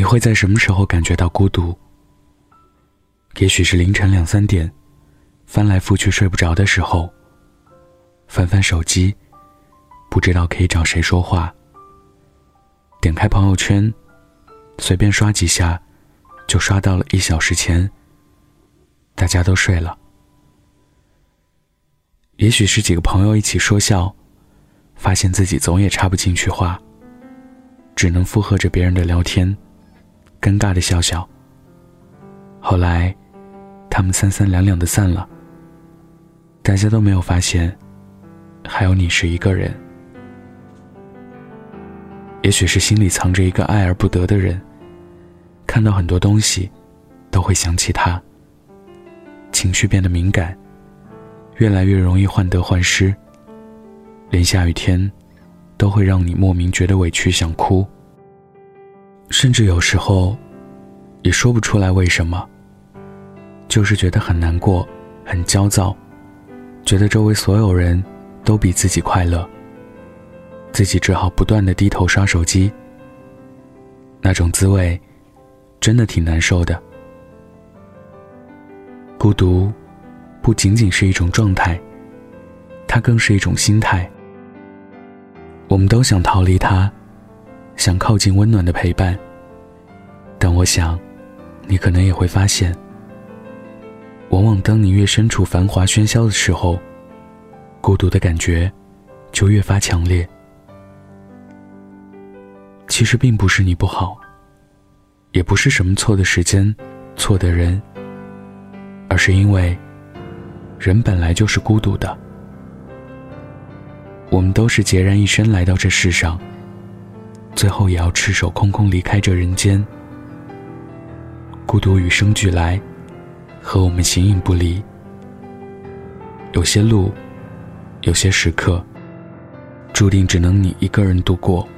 你会在什么时候感觉到孤独？也许是凌晨两三点，翻来覆去睡不着的时候。翻翻手机，不知道可以找谁说话。点开朋友圈，随便刷几下，就刷到了一小时前。大家都睡了。也许是几个朋友一起说笑，发现自己总也插不进去话，只能附和着别人的聊天，尴尬的笑笑。后来，他们三三两两的散了。大家都没有发现。还有你是一个人，也许是心里藏着一个爱而不得的人，看到很多东西，都会想起他。情绪变得敏感，越来越容易患得患失，连下雨天，都会让你莫名觉得委屈想哭。甚至有时候，也说不出来为什么，就是觉得很难过，很焦躁，觉得周围所有人。都比自己快乐，自己只好不断的低头刷手机。那种滋味，真的挺难受的。孤独，不仅仅是一种状态，它更是一种心态。我们都想逃离它，想靠近温暖的陪伴。但我想，你可能也会发现，往往当你越身处繁华喧嚣的时候。孤独的感觉就越发强烈。其实并不是你不好，也不是什么错的时间、错的人，而是因为人本来就是孤独的。我们都是孑然一身来到这世上，最后也要赤手空空离开这人间。孤独与生俱来，和我们形影不离。有些路。有些时刻，注定只能你一个人度过，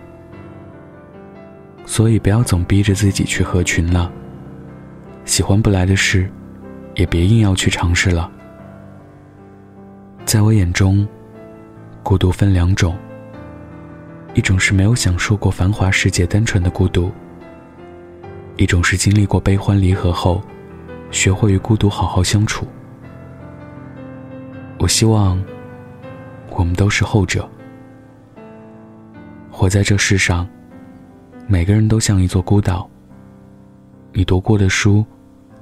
所以不要总逼着自己去合群了。喜欢不来的事，也别硬要去尝试了。在我眼中，孤独分两种：一种是没有享受过繁华世界单纯的孤独；一种是经历过悲欢离合后，学会与孤独好好相处。我希望。我们都是后者。活在这世上，每个人都像一座孤岛。你读过的书，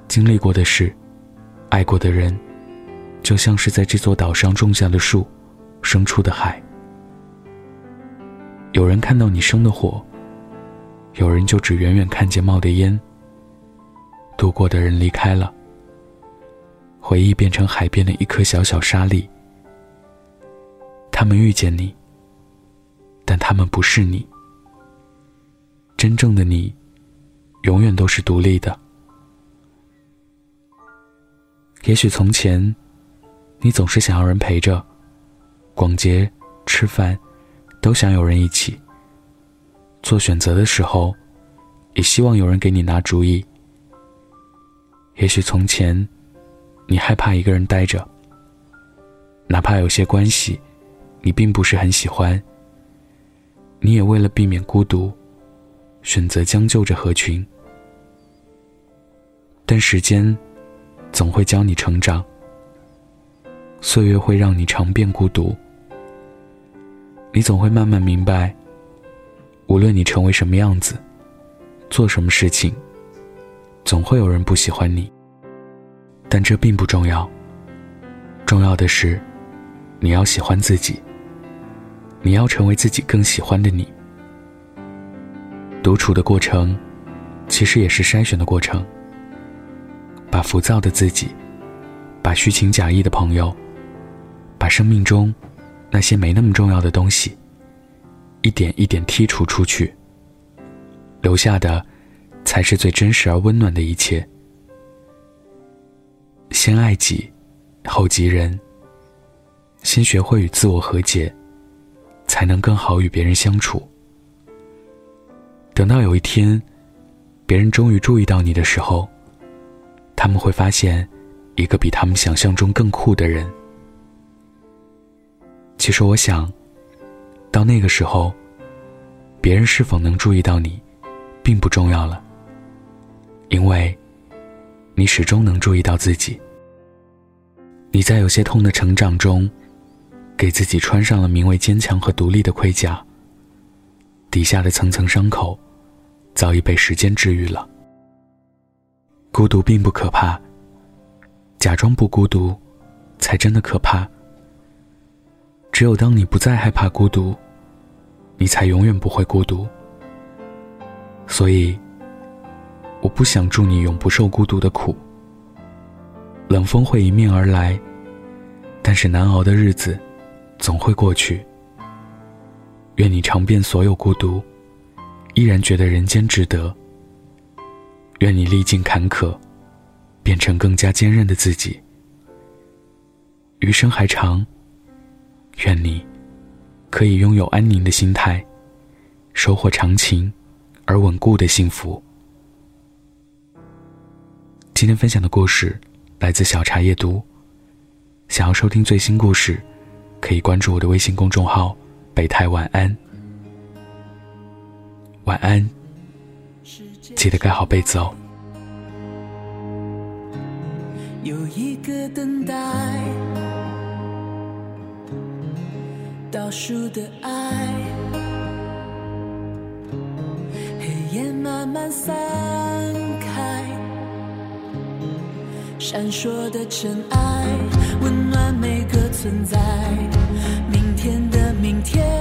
经历过的事，爱过的人，就像是在这座岛上种下的树，生出的海。有人看到你生的火，有人就只远远看见冒的烟。度过的人离开了，回忆变成海边的一颗小小沙粒。他们遇见你，但他们不是你。真正的你，永远都是独立的。也许从前，你总是想要人陪着，逛街、吃饭，都想有人一起。做选择的时候，也希望有人给你拿主意。也许从前，你害怕一个人待着，哪怕有些关系。你并不是很喜欢，你也为了避免孤独，选择将就着合群。但时间总会教你成长，岁月会让你尝遍孤独。你总会慢慢明白，无论你成为什么样子，做什么事情，总会有人不喜欢你。但这并不重要，重要的是，你要喜欢自己。你要成为自己更喜欢的你。独处的过程，其实也是筛选的过程。把浮躁的自己，把虚情假意的朋友，把生命中那些没那么重要的东西，一点一点剔除出去。留下的，才是最真实而温暖的一切。先爱己，后及人。先学会与自我和解。才能更好与别人相处。等到有一天，别人终于注意到你的时候，他们会发现一个比他们想象中更酷的人。其实，我想，到那个时候，别人是否能注意到你，并不重要了。因为，你始终能注意到自己。你在有些痛的成长中，给自己穿上了名为坚强和独立的盔甲。底下的层层伤口，早已被时间治愈了。孤独并不可怕，假装不孤独，才真的可怕。只有当你不再害怕孤独，你才永远不会孤独。所以，我不想祝你永不受孤独的苦。冷风会迎面而来，但是难熬的日子总会过去。愿你尝遍所有孤独，依然觉得人间值得。愿你历尽坎坷，变成更加坚韧的自己。余生还长，愿你可以拥有安宁的心态，收获长情而稳固的幸福。今天分享的故事来自小茶夜读。想要收听最新故事，可以关注我的微信公众号。北太晚安，晚安，记得盖好被子哦。有一个等待，倒数的爱，黑夜慢慢散开，闪烁的尘埃，温暖每个存在。明天的。明天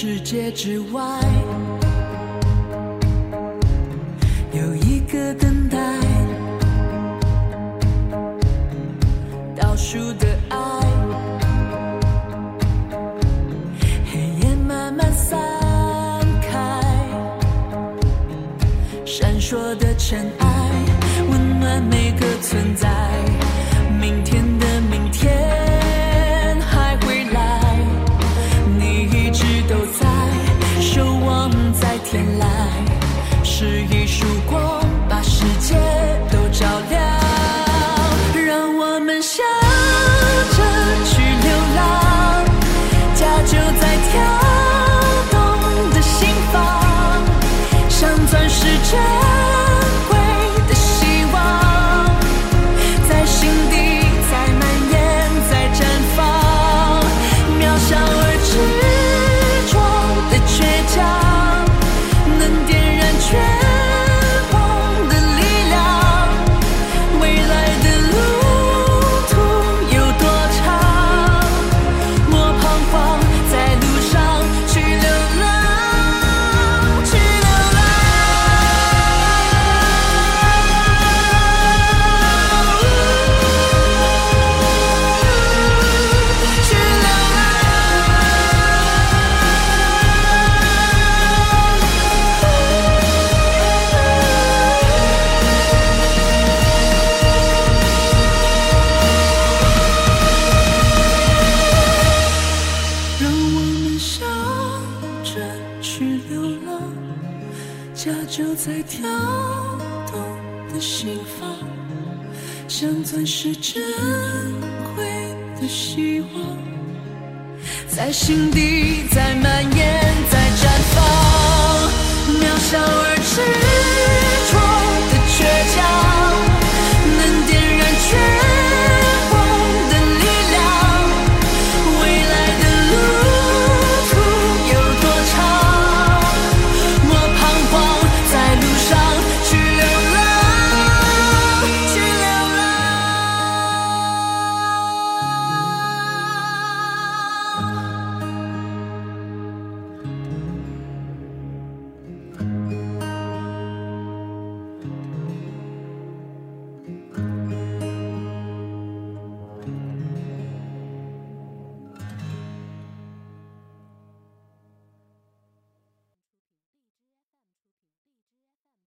世界之外，有一个等待，倒数的爱，黑夜慢慢散开，闪烁的尘埃，温暖每个存在。在天籁是一束光把世界都照亮。让我们笑着去流浪家就在跳动的心房像钻石珍的心房，像钻石珍贵的希望，在心底，在蔓延，在绽放，渺小而执着的倔强。